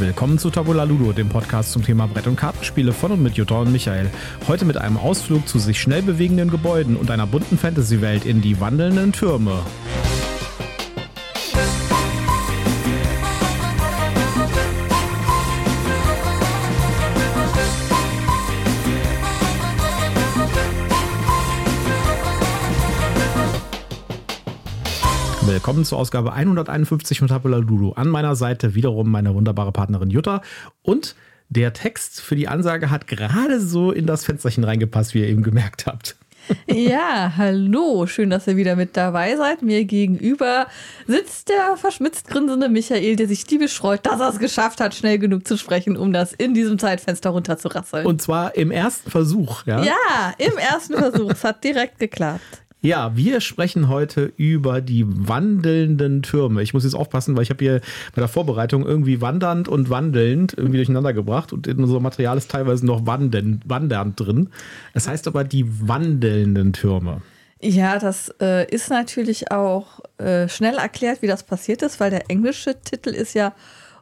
Willkommen zu Tabula Ludo, dem Podcast zum Thema Brett- und Kartenspiele von und mit Jutta und Michael. Heute mit einem Ausflug zu sich schnell bewegenden Gebäuden und einer bunten Fantasy-Welt in die wandelnden Türme. Willkommen zur Ausgabe 151 von Tabula Ludo. An meiner Seite wiederum meine wunderbare Partnerin Jutta und der Text für die Ansage hat gerade so in das Fensterchen reingepasst, wie ihr eben gemerkt habt. Ja, hallo, schön, dass ihr wieder mit dabei seid. Mir gegenüber sitzt der verschmitzt grinsende Michael, der sich diebisch freut, dass er es geschafft hat, schnell genug zu sprechen, um das in diesem Zeitfenster runterzurasseln. Und zwar im ersten Versuch, ja? Ja, im ersten Versuch. Es hat direkt geklappt. Ja, wir sprechen heute über die wandelnden Türme. Ich muss jetzt aufpassen, weil ich habe hier bei der Vorbereitung irgendwie wandernd und wandelnd irgendwie durcheinander gebracht und in unserem Material ist teilweise noch wandern, wandernd drin. Das heißt aber die wandelnden Türme. Ja, das äh, ist natürlich auch äh, schnell erklärt, wie das passiert ist, weil der englische Titel ist ja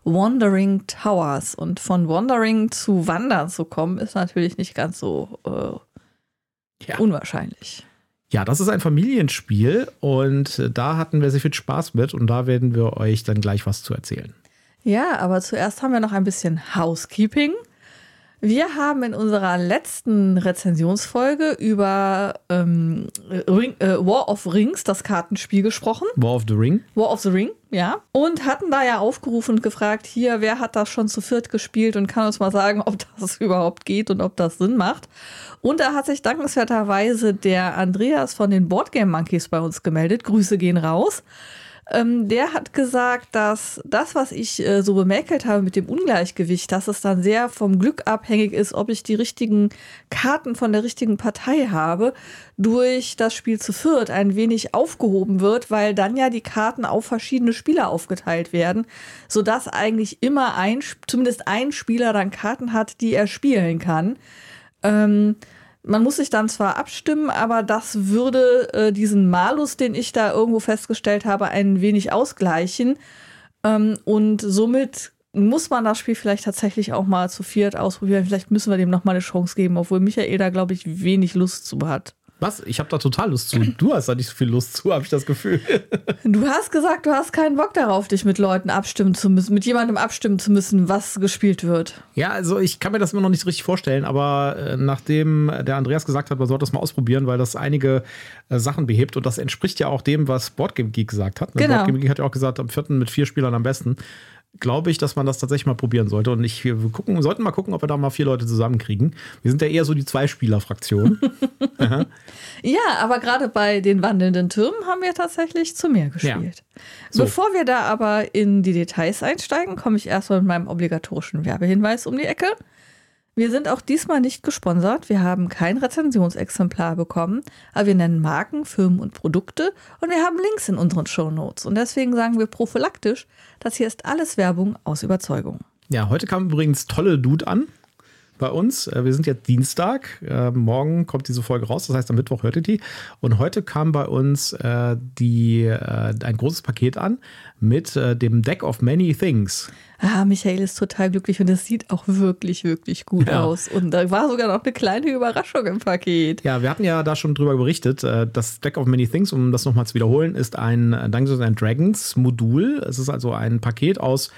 Wandering Towers und von Wandering zu Wandern zu kommen, ist natürlich nicht ganz so äh, ja. unwahrscheinlich. Ja, das ist ein Familienspiel und da hatten wir sehr viel Spaß mit und da werden wir euch dann gleich was zu erzählen. Ja, aber zuerst haben wir noch ein bisschen Housekeeping. Wir haben in unserer letzten Rezensionsfolge über ähm, Ring, äh, War of Rings, das Kartenspiel, gesprochen. War of the Ring? War of the Ring, ja. Und hatten da ja aufgerufen und gefragt, hier, wer hat das schon zu viert gespielt und kann uns mal sagen, ob das überhaupt geht und ob das Sinn macht. Und da hat sich dankenswerterweise der Andreas von den Boardgame Monkeys bei uns gemeldet. Grüße gehen raus. Ähm, der hat gesagt, dass das, was ich äh, so bemäkelt habe mit dem Ungleichgewicht, dass es dann sehr vom Glück abhängig ist, ob ich die richtigen Karten von der richtigen Partei habe, durch das Spiel zu viert ein wenig aufgehoben wird, weil dann ja die Karten auf verschiedene Spieler aufgeteilt werden, sodass eigentlich immer ein, zumindest ein Spieler dann Karten hat, die er spielen kann. Ähm, man muss sich dann zwar abstimmen, aber das würde äh, diesen Malus, den ich da irgendwo festgestellt habe, ein wenig ausgleichen. Ähm, und somit muss man das Spiel vielleicht tatsächlich auch mal zu viert ausprobieren. Vielleicht müssen wir dem noch mal eine Chance geben, obwohl Michael da, glaube ich, wenig Lust zu hat. Was? Ich habe da total Lust zu. Du hast da nicht so viel Lust zu, habe ich das Gefühl. Du hast gesagt, du hast keinen Bock darauf, dich mit Leuten abstimmen zu müssen, mit jemandem abstimmen zu müssen, was gespielt wird. Ja, also ich kann mir das immer noch nicht so richtig vorstellen, aber äh, nachdem der Andreas gesagt hat, man sollte das mal ausprobieren, weil das einige äh, Sachen behebt und das entspricht ja auch dem, was Boardgame Geek gesagt hat. Ne? Genau. Boardgame Geek hat ja auch gesagt, am vierten mit vier Spielern am besten glaube ich, dass man das tatsächlich mal probieren sollte. Und ich, wir gucken, sollten mal gucken, ob wir da mal vier Leute zusammenkriegen. Wir sind ja eher so die Zwei-Spieler-Fraktion. ja, aber gerade bei den wandelnden Türmen haben wir tatsächlich zu mehr gespielt. Ja. So. Bevor wir da aber in die Details einsteigen, komme ich erstmal mit meinem obligatorischen Werbehinweis um die Ecke. Wir sind auch diesmal nicht gesponsert. Wir haben kein Rezensionsexemplar bekommen, aber wir nennen Marken, Firmen und Produkte und wir haben Links in unseren Show Notes. Und deswegen sagen wir prophylaktisch, das hier ist alles Werbung aus Überzeugung. Ja, heute kam übrigens tolle Dude an bei uns. Äh, wir sind jetzt Dienstag. Äh, morgen kommt diese Folge raus, das heißt am Mittwoch hört ihr die. Und heute kam bei uns äh, die, ein großes Paket an mit dem Deck of Many Things. Ah, Michael ist total glücklich und es sieht auch wirklich, wirklich gut ja. aus. Und da war sogar noch eine kleine Überraschung im Paket. Ja, wir hatten ja da schon drüber berichtet. Das Deck of Many Things, um das nochmal zu wiederholen, ist ein Dungeons and Dragons Modul. Es ist also ein Paket aus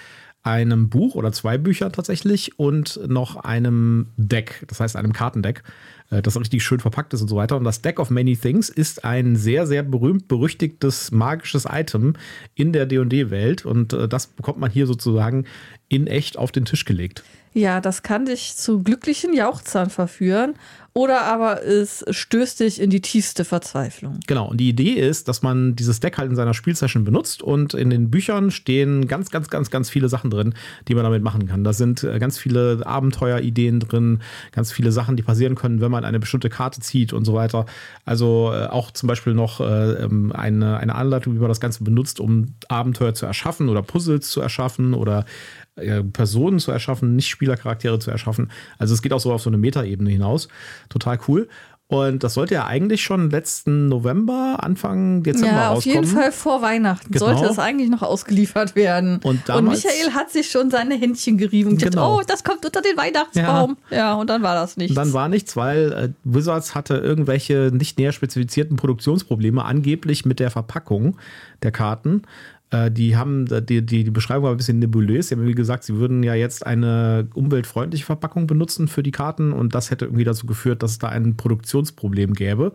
einem Buch oder zwei Büchern tatsächlich und noch einem Deck, das heißt einem Kartendeck, äh, das richtig schön verpackt ist und so weiter. Und das Deck of Many Things ist ein sehr, sehr berühmt berüchtigtes magisches Item in der D&D-Welt und äh, das bekommt man hier sozusagen in echt auf den Tisch gelegt. Ja, das kann dich zu glücklichen Jauchzern verführen oder aber es stößt dich in die tiefste Verzweiflung. Genau, und die Idee ist, dass man dieses Deck halt in seiner Spielsession benutzt und in den Büchern stehen ganz, ganz, ganz, ganz viele Sachen drin, die man damit machen kann. Da sind äh, ganz viele Abenteuerideen drin, ganz viele Sachen, die passieren können, wenn man eine bestimmte Karte zieht und so weiter. Also äh, auch zum Beispiel noch äh, ähm, eine, eine Anleitung, wie man das Ganze benutzt, um Abenteuer zu erschaffen oder Puzzles zu erschaffen oder Personen zu erschaffen, nicht Spielercharaktere zu erschaffen. Also es geht auch so auf so eine Metaebene hinaus. Total cool. Und das sollte ja eigentlich schon letzten November, Anfang Dezember Ja, auf rauskommen. jeden Fall vor Weihnachten Genau. sollte das eigentlich noch ausgeliefert werden. Und damals- Michael hat sich schon seine Händchen gerieben und gesagt, Genau. oh, das kommt unter den Weihnachtsbaum. Ja, und dann war das nichts. Und dann war nichts, weil äh, Wizards hatte irgendwelche nicht näher spezifizierten Produktionsprobleme, angeblich mit der Verpackung der Karten. Äh, die haben, die, die, die Beschreibung war ein bisschen nebulös. Sie haben wie gesagt, sie würden ja jetzt eine umweltfreundliche Verpackung benutzen für die Karten und das hätte irgendwie dazu geführt, dass es da ein Produktionsproblem gäbe.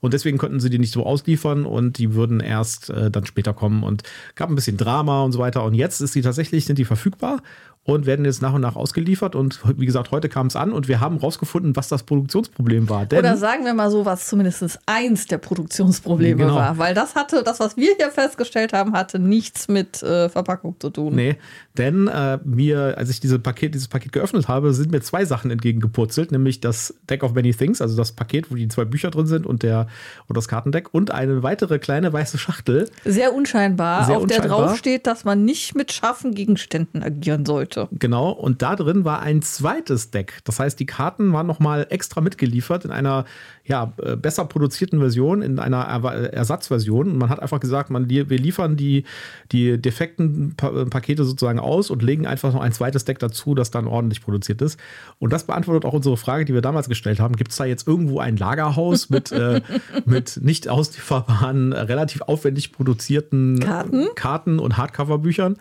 Und deswegen konnten sie die nicht so ausliefern und die würden erst äh, dann später kommen und gab ein bisschen Drama und so weiter. Und jetzt ist die tatsächlich, sind die verfügbar und werden jetzt nach und nach ausgeliefert. Und wie gesagt, heute kam es an und wir haben rausgefunden, was das Produktionsproblem war. Denn Oder sagen wir mal so, was zumindest eins der Produktionsprobleme Genau. war. Weil das hatte, das, was wir hier festgestellt haben, hatte nichts mit äh, Verpackung zu tun. Nee, denn äh, mir, als ich diese Paket, dieses Paket geöffnet habe, sind mir zwei Sachen entgegengepurzelt, nämlich das Deck of Many Things, also das Paket, wo die zwei Bücher drin sind und der und das Kartendeck und eine weitere kleine weiße Schachtel. Sehr unscheinbar, Sehr auf der unscheinbar. drauf steht, dass man nicht mit scharfen Gegenständen agieren sollte. Genau, und da drin war ein zweites Deck. Das heißt, die Karten waren nochmal extra mitgeliefert in einer ja, äh, besser produzierten Version, in einer Er Ersatzversion. Und man hat einfach gesagt, man, wir liefern die, die defekten pa äh, Pakete sozusagen aus und legen einfach noch ein zweites Deck dazu, das dann ordentlich produziert ist. Und das beantwortet auch unsere Frage, die wir damals gestellt haben. Gibt es da jetzt irgendwo ein Lagerhaus mit, äh, mit nicht auslieferbaren, relativ aufwendig produzierten Karten? Karten und Hardcover-Büchern?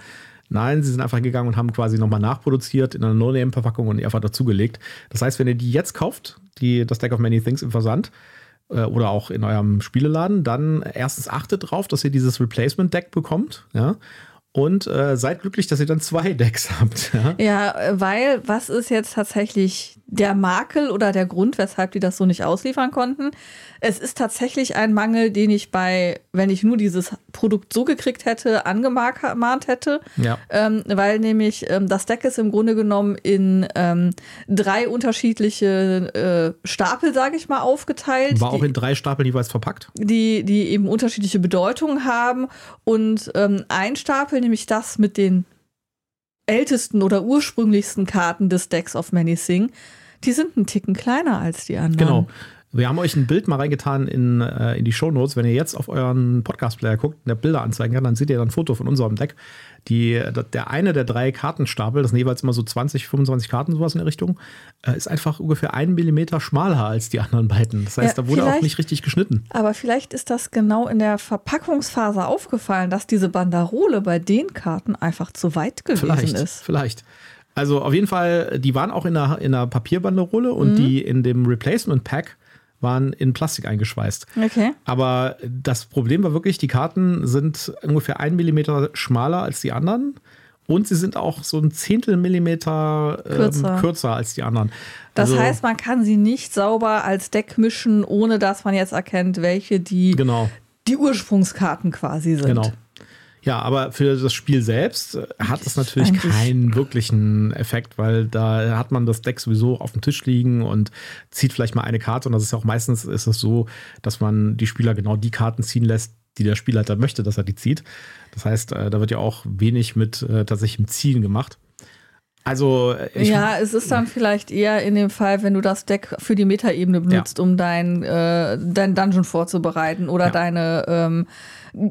Nein, sie sind einfach gegangen und haben quasi nochmal nachproduziert in einer No-Name-Verpackung und einfach dazugelegt. Das heißt, wenn ihr die jetzt kauft, die, das Deck of Many Things im Versand äh, oder auch in eurem Spieleladen, dann erstens achtet drauf, dass ihr dieses Replacement-Deck bekommt. Ja? Und äh, seid glücklich, dass ihr dann zwei Decks habt. Ja? Ja, äh, weil was ist jetzt tatsächlich der Makel oder der Grund, weshalb die das so nicht ausliefern konnten? Es ist tatsächlich ein Mangel, den ich bei, wenn ich nur dieses Produkt so gekriegt hätte, angemahnt hätte. Ja. Ähm, weil nämlich ähm, das Deck ist im Grunde genommen in ähm, drei unterschiedliche äh, Stapel, sage ich mal, aufgeteilt. War auch die- in drei Stapeln jeweils verpackt. die, die eben unterschiedliche Bedeutungen haben. Und ähm, ein Stapel, nämlich das mit den ältesten oder ursprünglichsten Karten des Decks of Many Thing, die sind einen Ticken kleiner als die anderen. Genau. Wir haben euch ein Bild mal reingetan in, äh, in die Shownotes. Wenn ihr jetzt auf euren Podcast-Player guckt und der Bilder anzeigen kann, dann seht ihr dann ein Foto von unserem Deck. Die, der eine der drei Kartenstapel, das sind jeweils immer so 20, 25 Karten, sowas in der Richtung, äh, ist einfach ungefähr einen Millimeter schmaler als die anderen beiden. Das heißt, Ja, da wurde auch nicht richtig geschnitten. Aber vielleicht ist das genau in der Verpackungsphase aufgefallen, dass diese Banderole bei den Karten einfach zu weit gewesen Vielleicht, ist. vielleicht. Also auf jeden Fall, die waren auch in der, in der Papierbanderole und die in dem Replacement Pack waren in Plastik eingeschweißt. Okay. Aber das Problem war wirklich, die Karten sind ungefähr ein Millimeter schmaler als die anderen. Und sie sind auch so ein Zehntel Millimeter ähm, Kürzer. kürzer. als die anderen. Das Also, heißt, man kann sie nicht sauber als Deck mischen, ohne dass man jetzt erkennt, welche die, Genau, die Ursprungskarten quasi sind. genau. Ja, aber für das Spiel selbst äh, hat es natürlich keinen wirklichen Effekt, weil da hat man das Deck sowieso auf dem Tisch liegen und zieht vielleicht mal eine Karte. Und das ist ja auch meistens ist es so, dass man die Spieler genau die Karten ziehen lässt, die der Spielleiter möchte, dass er die zieht. Das heißt, äh, da wird ja auch wenig mit äh, tatsächlichem Zielen gemacht. Also, äh, ja, es ist dann vielleicht eher in dem Fall, wenn du das Deck für die Metaebene benutzt, um dein, äh, dein Dungeon vorzubereiten oder Ja. deine ähm,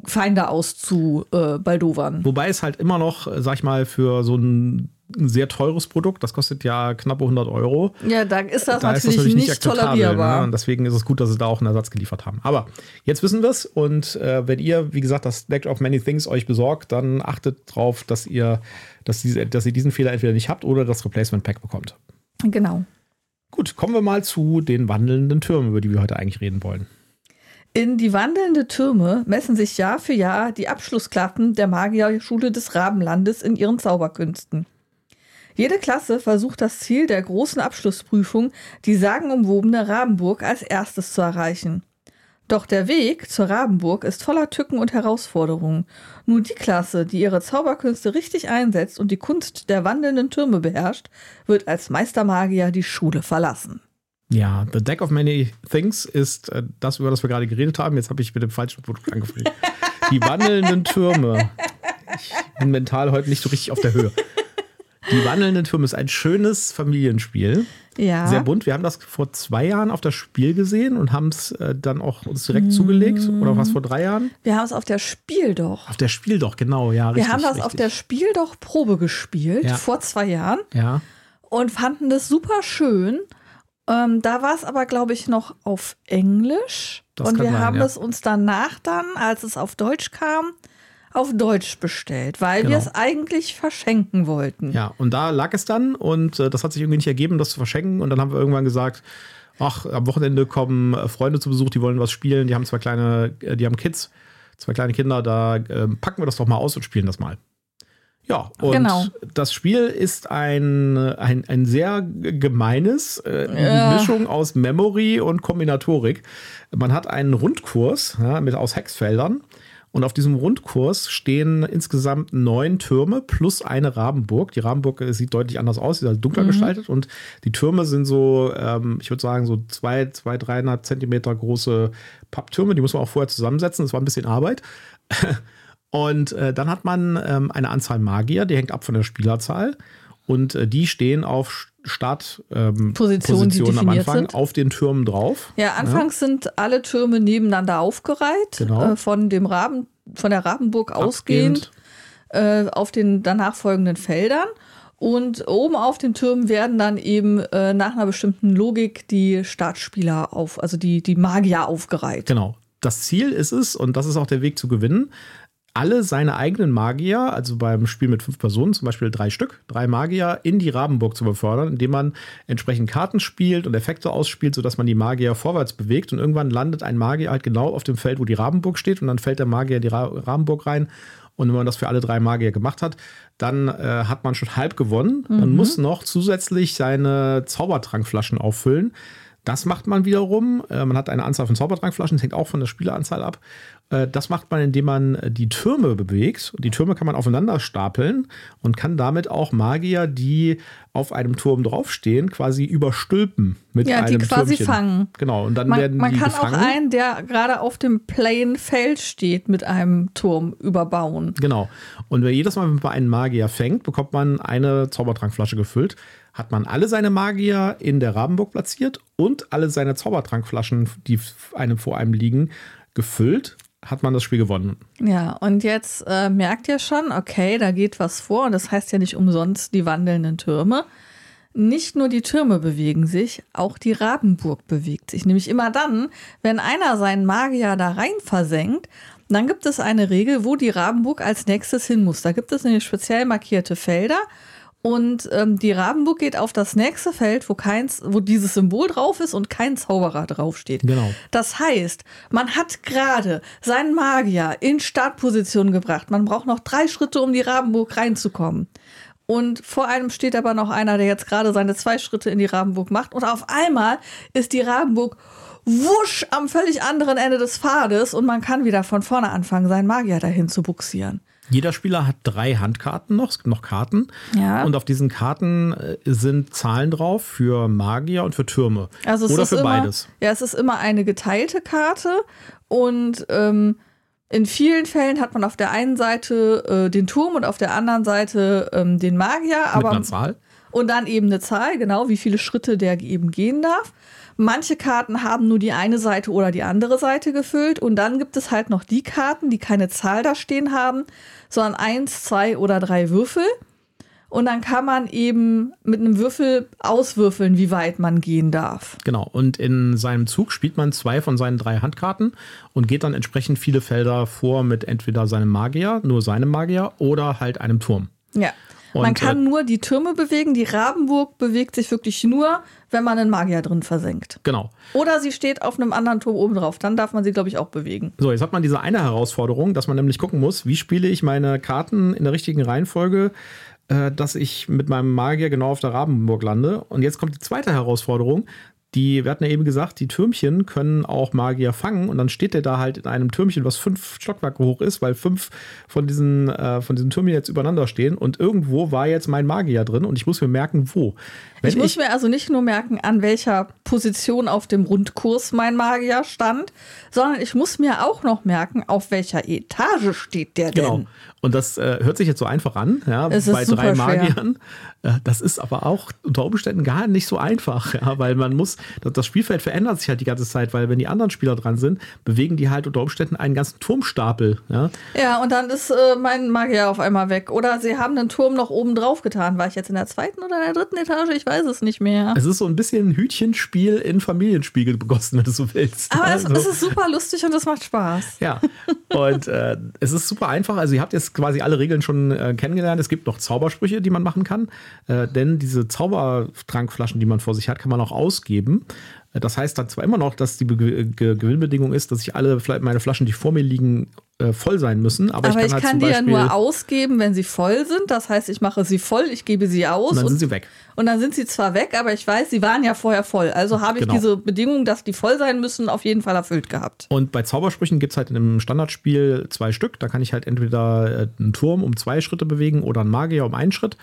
Feinde auszubaldowern. Wobei es halt immer noch, äh, sag ich mal, für so ein sehr teures Produkt, das kostet ja knappe 100 Euro. ja, da ist das da ist natürlich, das natürlich nicht, nicht tolerierbar. Ne? Und deswegen ist es gut, dass sie da auch einen Ersatz geliefert haben. Aber jetzt wissen wir es. Und äh, wenn ihr, wie gesagt, das Deck of Many Things euch besorgt, dann achtet drauf, dass ihr, dass, diese, dass ihr diesen Fehler entweder nicht habt oder das Replacement Pack bekommt. Genau. Gut, kommen wir mal zu den wandelnden Türmen, über die wir heute eigentlich reden wollen. In die wandelnde Türme messen sich Jahr für Jahr die Abschlussklassen der Magierschule des Rabenlandes in ihren Zauberkünsten. Jede Klasse versucht das Ziel der großen Abschlussprüfung, die sagenumwobene Rabenburg, als erstes zu erreichen. Doch der Weg zur Rabenburg ist voller Tücken und Herausforderungen. Nur die Klasse, die ihre Zauberkünste richtig einsetzt und die Kunst der wandelnden Türme beherrscht, wird als Meistermagier die Schule verlassen. Ja, The Deck of Many Things ist äh, das, über das wir gerade geredet haben. Jetzt habe ich mit dem falschen Produkt angefangen. die wandelnden Türme. Ich bin mental heute nicht so richtig auf der Höhe. Die wandelnden Türme ist ein schönes Familienspiel. Ja. Sehr bunt. Wir haben das vor zwei Jahren auf das Spiel gesehen und haben es äh, dann auch uns direkt zugelegt. Oder was vor drei Jahren? Wir haben es auf der Spiel doch. Auf der Spiel doch, genau, ja. Richtig, Wir haben das richtig. auf der Spiel doch Probe gespielt Ja. vor zwei Jahren Ja, und fanden das super schön. Ähm, da war es aber, glaube ich, noch auf Englisch. Das und wir sein, haben ja. es uns danach dann, als es auf Deutsch kam, auf Deutsch bestellt, weil wir Genau. es eigentlich verschenken wollten. ja. Und da lag es dann und äh, das hat sich irgendwie nicht ergeben, das zu verschenken. Und dann haben wir irgendwann gesagt, ach, am Wochenende kommen äh, Freunde zu Besuch, die wollen was spielen. Die haben zwei kleine, äh, die haben Kids, zwei kleine Kinder. Da äh, packen wir das doch mal aus und spielen das mal. Ja, und Genau. das Spiel ist ein, ein, ein sehr gemeines äh, Ja. Mischung aus Memory und Kombinatorik. Man hat einen Rundkurs ja, mit aus Hexfeldern. Und auf diesem Rundkurs stehen insgesamt neun Türme plus eine Rabenburg. Die Rabenburg äh, sieht deutlich anders aus, sie ist halt dunkler gestaltet. Und die Türme sind so, ähm, ich würde sagen, so zwei, zwei, dreieinhalb Zentimeter große Papptürme. Die muss man auch vorher zusammensetzen. Das war ein bisschen Arbeit. Und äh, dann hat man ähm, eine Anzahl Magier, die hängt ab von der Spielerzahl. Und äh, die stehen auf Start ähm, am Anfang sind. auf den Türmen drauf. Ja, anfangs sind alle Türme nebeneinander aufgereiht, Genau. äh, von dem Raben, von der Rabenburg ausgehend äh, auf den danach folgenden Feldern. Und oben auf den Türmen werden dann eben äh, nach einer bestimmten Logik die Startspieler auf, also die, die Magier aufgereiht. Genau. Das Ziel ist es, und das ist auch der Weg zu gewinnen, alle seine eigenen Magier, also beim Spiel mit fünf Personen, zum Beispiel drei Stück, drei Magier, in die Rabenburg zu befördern, indem man entsprechend Karten spielt und Effekte ausspielt, sodass man die Magier vorwärts bewegt. Und irgendwann landet ein Magier halt genau auf dem Feld, wo die Rabenburg steht, und dann fällt der Magier in die Ra Rabenburg rein. Und wenn man das für alle drei Magier gemacht hat, dann äh, hat man schon halb gewonnen. Man muss noch zusätzlich seine Zaubertrankflaschen auffüllen. Das macht man wiederum. Äh, man hat eine Anzahl von Zaubertrankflaschen, das hängt auch von der Spieleranzahl ab. Äh, das macht man, indem man äh, die Türme bewegt. Die Türme kann man aufeinander stapeln und kann damit auch Magier, die auf einem Turm draufstehen, quasi überstülpen mit Ja, die einem quasi Türmchen. fangen. Genau, und dann Man, werden man die kann gefangen. auch einen, der gerade auf dem plain Feld steht, mit einem Turm überbauen. Genau. Und wer jedes Mal, wenn man einen Magier fängt, bekommt man eine Zaubertrankflasche gefüllt. Hat man alle seine Magier in der Rabenburg platziert und alle seine Zaubertrankflaschen, die einem vor einem liegen, gefüllt, hat man das Spiel gewonnen. Ja, und jetzt äh, merkt ihr schon, okay, da geht was vor und das heißt ja nicht umsonst die wandelnden Türme. Nicht nur die Türme bewegen sich, auch die Rabenburg bewegt sich. Nämlich immer dann, wenn einer seinen Magier da rein versenkt, dann gibt es eine Regel, wo die Rabenburg als nächstes hin muss. Da gibt es nämlich speziell markierte Felder und ähm, die Rabenburg geht auf das nächste Feld, wo, keins, wo dieses Symbol drauf ist und kein Zauberer draufsteht. Genau. Das heißt, man hat gerade seinen Magier in Startposition gebracht. Man braucht noch drei Schritte, um die Rabenburg reinzukommen. Und vor einem steht aber noch einer, der jetzt gerade seine zwei Schritte in die Rabenburg macht. Und auf einmal ist die Rabenburg wusch am völlig anderen Ende des Pfades und man kann wieder von vorne anfangen, seinen Magier dahin zu buxieren. Jeder Spieler hat drei Handkarten noch, es gibt noch Karten. Ja. Und auf diesen Karten äh, sind Zahlen drauf für Magier und für Türme. Also es Oder ist für immer, beides. Ja, es ist immer eine geteilte Karte und ähm, in vielen Fällen hat man auf der einen Seite äh, den Turm und auf der anderen Seite ähm, den Magier, Mit aber einer Zahl. Und dann eben eine Zahl, genau, wie viele Schritte der eben gehen darf. Manche Karten haben nur die eine Seite oder die andere Seite gefüllt und dann gibt es halt noch die Karten, die keine Zahl da stehen haben, sondern eins, zwei oder drei Würfel. Und dann kann man eben mit einem Würfel auswürfeln, wie weit man gehen darf. Genau. Und in seinem Zug spielt man zwei von seinen drei Handkarten und geht dann entsprechend viele Felder vor mit entweder seinem Magier, nur seinem Magier oder halt einem Turm. Ja. Man Und, kann äh, nur die Türme bewegen. Die Rabenburg bewegt sich wirklich nur, wenn man einen Magier drin versenkt. Genau. Oder sie steht auf einem anderen Turm oben drauf. Dann darf man sie, glaube ich, auch bewegen. So, jetzt hat man diese eine Herausforderung, dass man nämlich gucken muss, wie spiele ich meine Karten in der richtigen Reihenfolge, äh, dass ich mit meinem Magier genau auf der Rabenburg lande. Und jetzt kommt die zweite Herausforderung. Die, wir hatten ja eben gesagt, die Türmchen können auch Magier fangen und dann steht der da halt in einem Türmchen, was fünf Stockwerke hoch ist, weil fünf von diesen, äh, von diesen Türmen jetzt übereinander stehen und irgendwo war jetzt mein Magier drin und ich muss mir merken, wo. Wenn ich muss ich, mir also nicht nur merken, an welcher Position auf dem Rundkurs mein Magier stand, sondern ich muss mir auch noch merken, auf welcher Etage steht der genau. denn. Genau. Und das äh, hört sich jetzt so einfach an, ja, bei drei Magiern. Äh, das ist aber auch unter Umständen gar nicht so einfach, ja, weil man muss, das Spielfeld verändert sich halt die ganze Zeit, weil wenn die anderen Spieler dran sind, bewegen die halt unter Umständen einen ganzen Turmstapel. Ja, ja und dann ist äh, mein Magier auf einmal weg. Oder sie haben einen Turm noch oben drauf getan. War ich jetzt in der zweiten oder in der dritten Etage? Ich weiß es nicht mehr. Es ist so ein bisschen ein Hütchenspiel in Familienspiegel begossen, wenn du so willst. Aber es, also. es ist super lustig und es macht Spaß. Ja, und äh, es ist super einfach. Also ihr habt jetzt quasi alle Regeln schon äh, kennengelernt. Es gibt noch Zaubersprüche, die man machen kann. Äh, denn diese Zaubertrankflaschen, die man vor sich hat, kann man auch ausgeben. Das heißt dann zwar immer noch, dass die Be Ge Gewinnbedingung ist, dass ich alle meine Flaschen, die vor mir liegen, äh, voll sein müssen. Aber, aber ich kann, ich halt kann die ja nur ausgeben, wenn sie voll sind. Das heißt, ich mache sie voll, ich gebe sie aus. Und dann und, sind sie weg. Und dann sind sie zwar weg, aber ich weiß, sie waren ja vorher voll. Also habe ich genau. diese Bedingung, dass die voll sein müssen, auf jeden Fall erfüllt gehabt. Und bei Zaubersprüchen gibt es halt in einem Standardspiel zwei Stück. Da kann ich halt entweder äh, einen Turm um zwei Schritte bewegen oder einen Magier um einen Schritt.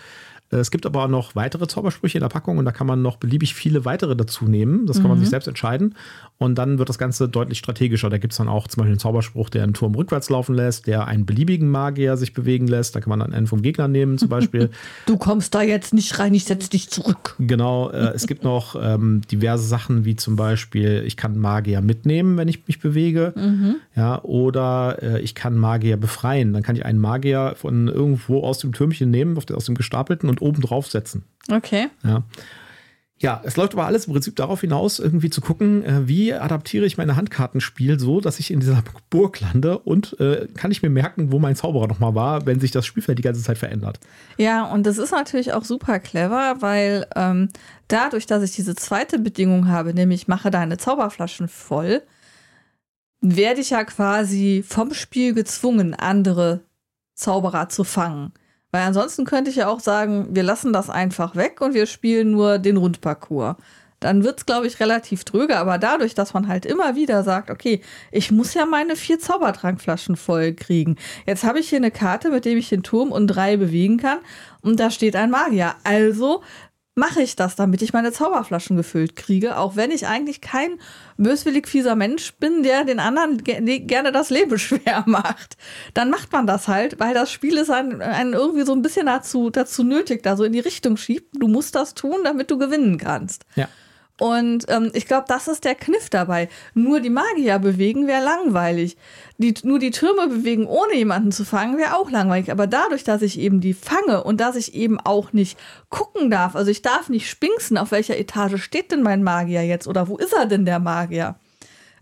Äh, es gibt aber noch weitere Zaubersprüche in der Packung und da kann man noch beliebig viele weitere dazu nehmen. Das kann mhm. man sich selbst entscheiden. Und dann wird das Ganze deutlich strategischer. Da gibt es dann auch zum Beispiel einen Zauberspruch, der einen Turm rückwärts laufen lässt, der einen beliebigen Magier sich bewegen lässt. Da kann man dann einen vom Gegner nehmen, zum Beispiel. Du kommst da jetzt nicht rein, ich setze dich zurück. Genau. Äh, es gibt noch ähm, diverse Sachen, wie zum Beispiel, ich kann Magier mitnehmen, wenn ich mich bewege. Mhm. Ja, oder äh, ich kann Magier befreien. Dann kann ich einen Magier von irgendwo aus dem Türmchen nehmen, aus dem gestapelten und oben drauf setzen. Okay. Ja. Ja, es läuft aber alles im Prinzip darauf hinaus, irgendwie zu gucken, äh, wie adaptiere ich meine Handkartenspiel so, dass ich in dieser Burg lande und äh, kann ich mir merken, wo mein Zauberer nochmal war, wenn sich das Spielfeld die ganze Zeit verändert. Ja, und das ist natürlich auch super clever, weil ähm, dadurch, dass ich diese zweite Bedingung habe, nämlich mache deine Zauberflaschen voll, werde ich ja quasi vom Spiel gezwungen, andere Zauberer zu fangen. Weil ansonsten könnte ich ja auch sagen, wir lassen das einfach weg und wir spielen nur den Rundparcours. Dann wird es, glaube ich, relativ dröge, aber dadurch, dass man halt immer wieder sagt, okay, ich muss ja meine vier Zaubertrankflaschen voll kriegen. Jetzt habe ich hier eine Karte, mit dem ich den Turm und drei bewegen kann und da steht ein Magier. Also mache ich das, damit ich meine Zauberflaschen gefüllt kriege, auch wenn ich eigentlich kein böswillig fieser Mensch bin, der den anderen gerne das Leben schwer macht. Dann macht man das halt, weil das Spiel es einen, einen irgendwie so ein bisschen dazu, dazu nötigt, also in die Richtung schiebt. Du musst das tun, damit du gewinnen kannst. Ja. Und ähm, ich glaube, das ist der Kniff dabei. Nur die Magier bewegen wäre langweilig. Die, nur die Türme bewegen, ohne jemanden zu fangen, wäre auch langweilig. Aber dadurch, dass ich eben die fange und dass ich eben auch nicht gucken darf, also ich darf nicht spinksen, auf welcher Etage steht denn mein Magier jetzt oder wo ist er denn der Magier?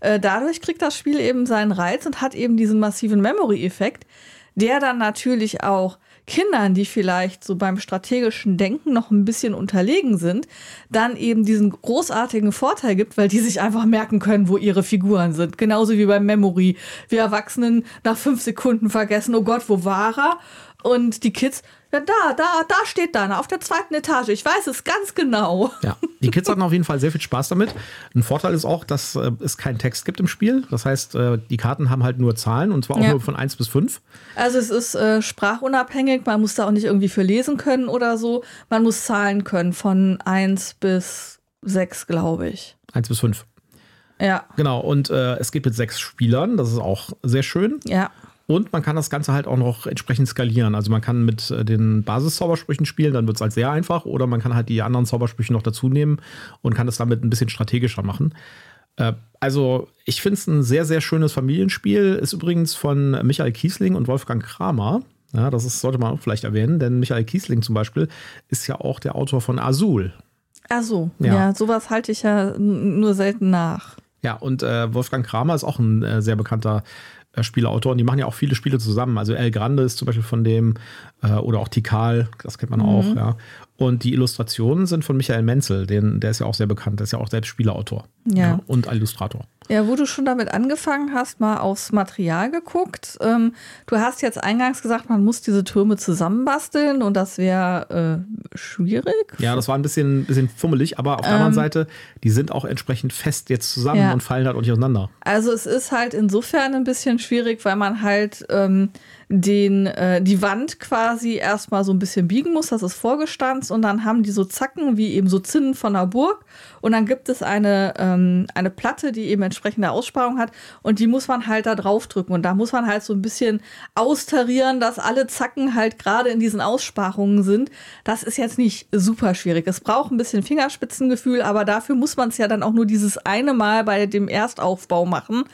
Äh, dadurch kriegt das Spiel eben seinen Reiz und hat eben diesen massiven Memory-Effekt, der dann natürlich auch Kindern, die vielleicht so beim strategischen Denken noch ein bisschen unterlegen sind, dann eben diesen großartigen Vorteil gibt, weil die sich einfach merken können, wo ihre Figuren sind. Genauso wie beim Memory. Wir Erwachsenen nach fünf Sekunden vergessen, oh Gott, wo war er? Und die Kids, ja, da, da, da steht deiner auf der zweiten Etage. Ich weiß es ganz genau. Ja, die Kids hatten auf jeden Fall sehr viel Spaß damit. Ein Vorteil ist auch, dass äh, es keinen Text gibt im Spiel. Das heißt, äh, die Karten haben halt nur Zahlen und zwar auch ja. nur von 1 bis 5. Also es ist äh, sprachunabhängig. Man muss da auch nicht irgendwie für lesen können oder so. Man muss Zahlen können von 1 bis 6, glaube ich. 1 bis 5. Ja. Genau, und äh, es geht mit sechs Spielern. Das ist auch sehr schön. Ja. Und man kann das Ganze halt auch noch entsprechend skalieren. Also man kann mit äh, den Basis-Zaubersprüchen spielen, dann wird es halt sehr einfach. Oder man kann halt die anderen Zaubersprüche noch dazu nehmen und kann es damit ein bisschen strategischer machen. Äh, also ich finde es ein sehr, sehr schönes Familienspiel. Ist übrigens von Michael Kiesling und Wolfgang Kramer. Ja, das ist, sollte man auch vielleicht erwähnen, denn Michael Kiesling zum Beispiel ist ja auch der Autor von Azul. Ach so, ja, ja sowas halte ich ja nur selten nach. Ja, und äh, Wolfgang Kramer ist auch ein äh, sehr bekannter äh, Spieleautor und die machen ja auch viele Spiele zusammen. Also El Grande ist zum Beispiel von dem äh, oder auch Tikal, das kennt man mhm. auch, ja. Und die Illustrationen sind von Michael Menzel, den, der ist ja auch sehr bekannt, der ist ja auch selbst Spieleautor ja. ja und Illustrator. Ja, wo du schon damit angefangen hast, mal aufs Material geguckt. Ähm, du hast jetzt eingangs gesagt, man muss diese Türme zusammenbasteln und das wäre äh, schwierig. Ja, das war ein bisschen, bisschen fummelig, aber auf der anderen Ähm. Seite, die sind auch entsprechend fest jetzt zusammen Ja. und fallen halt auch nicht auseinander. Also es ist halt insofern ein bisschen schwierig, weil man halt ähm, den, äh, die Wand quasi erstmal so ein bisschen biegen muss, das ist vorgestanzt und dann haben die so Zacken wie eben so Zinnen von einer Burg und dann gibt es eine, ähm, eine Platte, die eben entsprechende Aussparung hat und die muss man halt da drauf drücken und da muss man halt so ein bisschen austarieren, dass alle Zacken halt gerade in diesen Aussparungen sind. Das ist jetzt nicht super schwierig. Es braucht ein bisschen Fingerspitzengefühl, aber dafür muss man es ja dann auch nur dieses eine Mal bei dem Erstaufbau machen.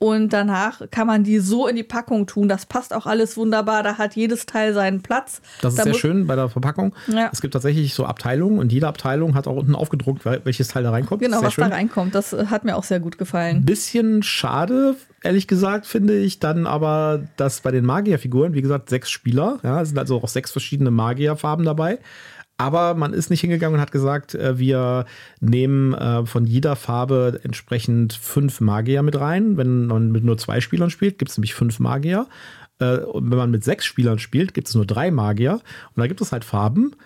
Und danach kann man die so in die Packung tun. Das passt auch alles wunderbar. Da hat jedes Teil seinen Platz. Das ist da sehr schön bei der Verpackung. Ja. Es gibt tatsächlich so Abteilungen und jede Abteilung hat auch unten aufgedruckt, wel- welches Teil da reinkommt. Genau, was schön. da reinkommt. Das äh, hat mir auch sehr gut gefallen. Bisschen schade, ehrlich gesagt, finde ich dann aber, dass bei den Magierfiguren, wie gesagt, sechs Spieler, ja, es sind also auch sechs verschiedene Magierfarben dabei. Aber man ist nicht hingegangen und hat gesagt, äh, wir nehmen äh, von jeder Farbe entsprechend fünf Magier mit rein. Wenn man mit nur zwei Spielern spielt, gibt es nämlich fünf Magier. Äh, Und wenn man mit sechs Spielern spielt, gibt es nur drei Magier. Und da gibt es halt Farben,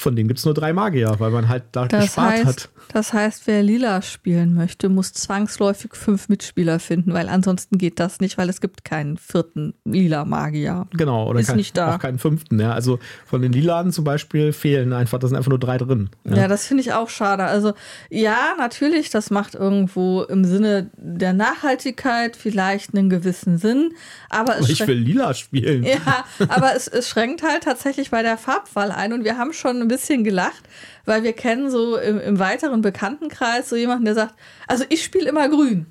von denen gibt es nur drei Magier, weil man halt da Das gespart heißt, hat. das heißt, wer lila spielen möchte, muss zwangsläufig fünf Mitspieler finden, weil ansonsten geht das nicht, weil es gibt keinen vierten lila Magier. Genau, oder Ist kein, nicht da. auch keinen fünften. Ja. Also von den Lilanen zum Beispiel fehlen einfach, da sind einfach nur drei drin. Ja, das finde ich auch schade. Also ja, natürlich, das macht irgendwo im Sinne der Nachhaltigkeit vielleicht einen gewissen Sinn, aber es ich will lila spielen. Ja, aber es, es schränkt halt tatsächlich bei der Farbwahl ein und wir haben schon ein bisschen gelacht, weil wir kennen so im, im weiteren Bekanntenkreis so jemanden, der sagt, also ich spiele immer grün.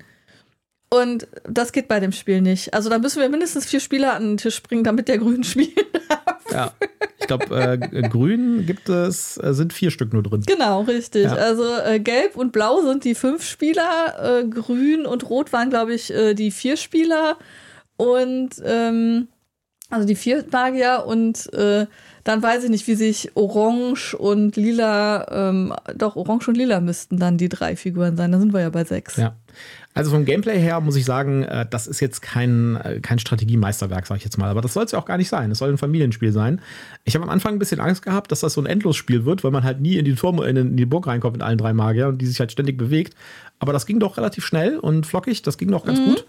Und das geht bei dem Spiel nicht. Also da müssen wir mindestens vier Spieler an den Tisch bringen, damit der grün spielt. Ja. Ich glaube, äh, grün gibt es, äh, sind vier Stück nur drin. Genau, richtig. Ja. Also äh, gelb und blau sind die fünf Spieler, äh, grün und rot waren, glaube ich, äh, die vier Spieler und ähm, also die vier Magier und äh, dann weiß ich nicht, wie sich Orange und Lila, ähm, doch Orange und Lila müssten dann die drei Figuren sein. Da sind wir ja bei sechs. Ja. Also vom Gameplay her muss ich sagen, äh, das ist jetzt kein, äh, kein Strategiemeisterwerk, sage ich jetzt mal. Aber das soll es ja auch gar nicht sein. Es soll ein Familienspiel sein. Ich habe am Anfang ein bisschen Angst gehabt, dass das so ein Endlosspiel wird, weil man halt nie in die Turm, in, in die Burg reinkommt mit allen drei Magiern und die sich halt ständig bewegt. Aber das ging doch relativ schnell und flockig. Das ging doch ganz gut.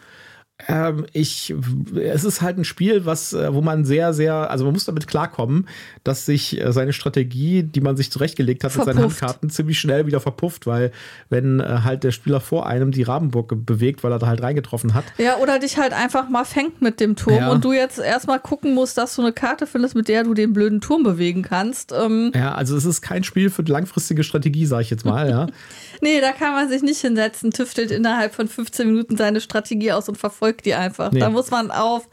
Ähm, ich, es ist halt ein Spiel, was, äh, wo man sehr, sehr, also man muss damit klarkommen, dass sich äh, seine Strategie, die man sich zurechtgelegt hat mit seinen. Handkarten, ziemlich schnell wieder verpufft, weil wenn äh, halt der Spieler vor einem die Rabenburg bewegt, weil er da halt reingetroffen hat. Ja, oder dich halt einfach mal fängt mit dem Turm Ja. und du jetzt erstmal gucken musst, dass du eine Karte findest, mit der du den blöden Turm bewegen kannst. Ähm, Ja, also es ist kein Spiel für langfristige Strategie, sage ich jetzt mal, ja. Nee, da kann man sich nicht hinsetzen, tüftelt innerhalb von 15 Minuten seine Strategie aus und verfolgt die einfach. Nee. Da muss man auf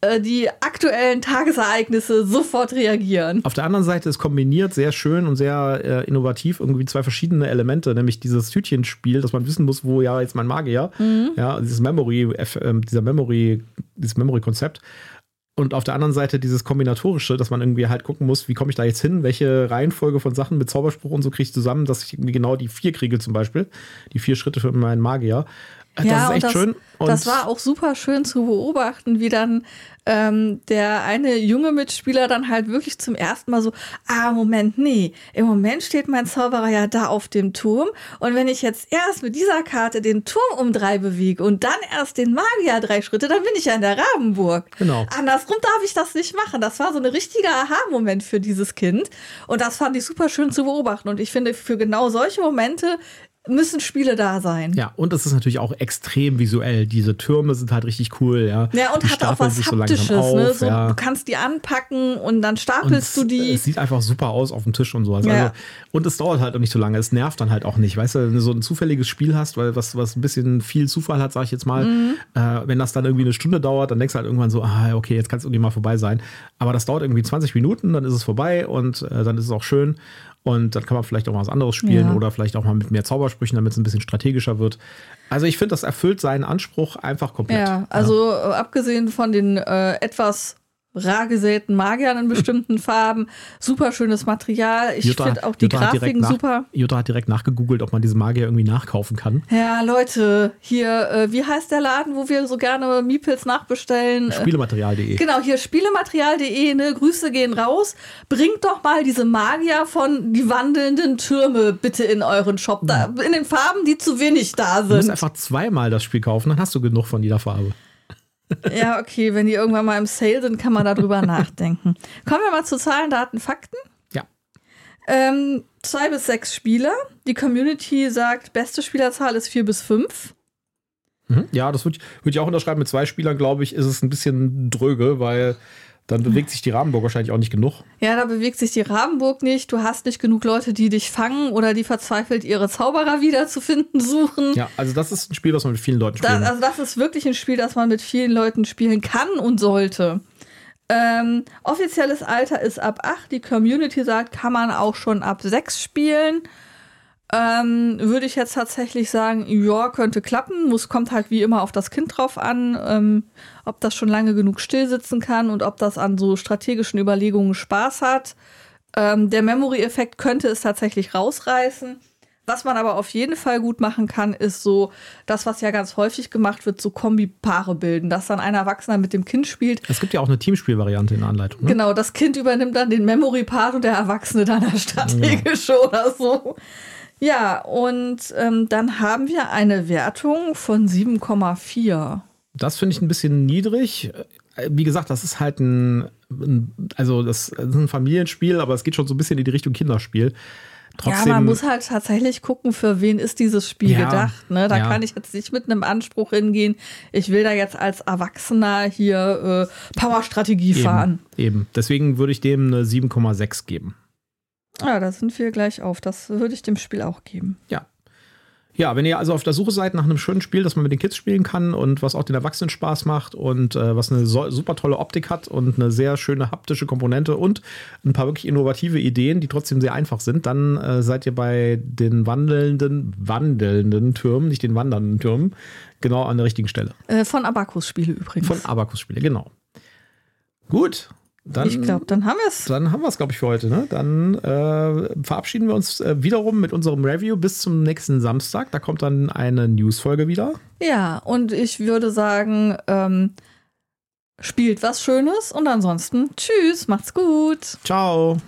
äh, die aktuellen Tagesereignisse sofort reagieren. Auf der anderen Seite ist kombiniert sehr schön und sehr äh, innovativ irgendwie zwei verschiedene Elemente, nämlich dieses Tütchenspiel, dass man wissen muss, wo ja jetzt mein Magier, ja, dieses Memory, ähm, dieser Memory, dieses Memory-Konzept. Und auf der anderen Seite dieses Kombinatorische, dass man irgendwie halt gucken muss, wie komme ich da jetzt hin, welche Reihenfolge von Sachen mit Zauberspruch und so kriege ich zusammen, dass ich irgendwie genau die vier kriege zum Beispiel. Die vier Schritte für meinen Magier. Das ist und echt das, schön. Und das war auch super schön zu beobachten, wie dann ähm, der eine junge Mitspieler dann halt wirklich zum ersten Mal so, ah, Moment, nee, im Moment steht mein Zauberer ja da auf dem Turm und wenn ich jetzt erst mit dieser Karte den Turm um drei bewege und dann erst den Magier drei Schritte, dann bin ich ja in der Rabenburg. Genau. Andersrum darf ich das nicht machen. Das war so ein richtiger Aha-Moment für dieses Kind und das fand ich super schön zu beobachten und ich finde, für genau solche Momente müssen Spiele da sein. Ja, und es ist natürlich auch extrem visuell. Diese Türme sind halt richtig cool, ja. Ja, und die hat auch was sich so langsam Haptisches, ne? auf, So, ja. Du kannst die anpacken und dann Und stapelst du es- die. Es sieht einfach super aus auf dem Tisch und sowas. Ja. Also, und es dauert halt auch nicht so lange. Es nervt dann halt auch nicht. Weißt du, wenn du so ein zufälliges Spiel hast, weil was, was ein bisschen viel Zufall hat, sag ich jetzt mal, Mhm. äh, wenn das dann irgendwie eine Stunde dauert, dann denkst du halt irgendwann so, ah, okay, jetzt kann es irgendwie mal vorbei sein. Aber das dauert irgendwie 20 Minuten, dann ist es vorbei und äh, dann ist es auch schön. Und dann kann man vielleicht auch mal was anderes spielen Ja. oder vielleicht auch mal mit mehr Zaubersprüchen, damit es ein bisschen strategischer wird. Also ich finde, das erfüllt seinen Anspruch einfach komplett. ja, also äh, abgesehen von den äh, etwas rar gesäten Magiern in bestimmten Farben. Super schönes Material. Ich finde auch die Jutta Grafiken nach- super. Jutta hat direkt nachgegoogelt, ob man diese Magier irgendwie nachkaufen kann. Ja, Leute, hier, äh, wie heißt der Laden, wo wir so gerne Meeples nachbestellen? Äh, Spielematerial.de. Genau, hier spielematerial.de, ne, Grüße gehen raus. Bringt doch mal diese Magier von die wandelnden Türme bitte in euren Shop. Da, in den Farben, die zu wenig da Du musst sind. einfach zweimal das Spiel kaufen, dann hast du genug von jeder Farbe. Ja, okay, wenn die irgendwann mal im Sale sind, kann man darüber nachdenken. Kommen wir mal zu Zahlen, Daten, Fakten. Ja. Ähm, zwei bis sechs Spieler. Die Community sagt, beste Spielerzahl ist vier bis fünf. Mhm. Ja, das würde würd ich auch unterschreiben. Mit zwei Spielern, glaube ich, ist es ein bisschen dröge, weil dann bewegt sich die Rahmenburg wahrscheinlich auch nicht genug. Ja, da bewegt sich die Rabenburg nicht. Du hast nicht genug Leute, die dich fangen oder die verzweifelt ihre Zauberer wiederzufinden suchen. Ja, also das ist ein Spiel, was man mit vielen Leuten Da, spielen also das ist wirklich ein Spiel, das man mit vielen Leuten spielen kann und sollte. Ähm, offizielles Alter ist ab 8. Die Community sagt, kann man auch schon ab 6 spielen. Ähm, würde ich jetzt tatsächlich sagen, ja, könnte klappen. Muss, kommt halt wie immer auf das Kind drauf an, ähm, ob das schon lange genug stillsitzen kann und ob das an so strategischen Überlegungen Spaß hat. Ähm, der Memory-Effekt könnte es tatsächlich rausreißen. Was man aber auf jeden Fall gut machen kann, ist so das, was ja ganz häufig gemacht wird, so Kombipaare bilden, dass dann ein Erwachsener mit dem Kind spielt. Es gibt ja auch eine Teamspielvariante in der Anleitung. Ne? Genau, das Kind übernimmt dann den Memory-Part und der Erwachsene dann das strategische oder so. Ja, und ähm, dann haben wir eine Wertung von 7,4. Das finde ich ein bisschen niedrig. Äh, Wie gesagt, das ist halt ein, also das ist ein Familienspiel, aber es geht schon so ein bisschen in die Richtung Kinderspiel. Trotzdem, ja, man muss halt tatsächlich gucken, für wen ist dieses Spiel Ja, gedacht. Ne? Da ja. kann ich jetzt nicht mit einem Anspruch hingehen, ich will da jetzt als Erwachsener hier äh, Powerstrategie fahren. eben, eben. Deswegen würde ich dem eine 7,6 geben. Ja, da sind wir gleich auf. Das würde ich dem Spiel auch geben. Ja. Ja, wenn ihr also auf der Suche seid nach einem schönen Spiel, das man mit den Kids spielen kann und was auch den Erwachsenen Spaß macht und äh, was eine so, super tolle Optik hat und eine sehr schöne haptische Komponente und ein paar wirklich innovative Ideen, die trotzdem sehr einfach sind, dann äh, seid ihr bei den wandelnden, wandelnden Türmen, nicht den wandernden Türmen, genau an der richtigen Stelle. Äh, von Abacus-Spiele übrigens. Von Abacus-Spiele, genau. Gut, dann ich glaube, dann haben wir es. dann haben wir es, glaube ich, für heute. Ne? Dann äh, verabschieden wir uns äh, wiederum mit unserem Review bis zum nächsten Samstag. Da kommt dann eine News-Folge wieder. Ja, und ich würde sagen, ähm, spielt was Schönes und ansonsten tschüss, macht's gut. Ciao.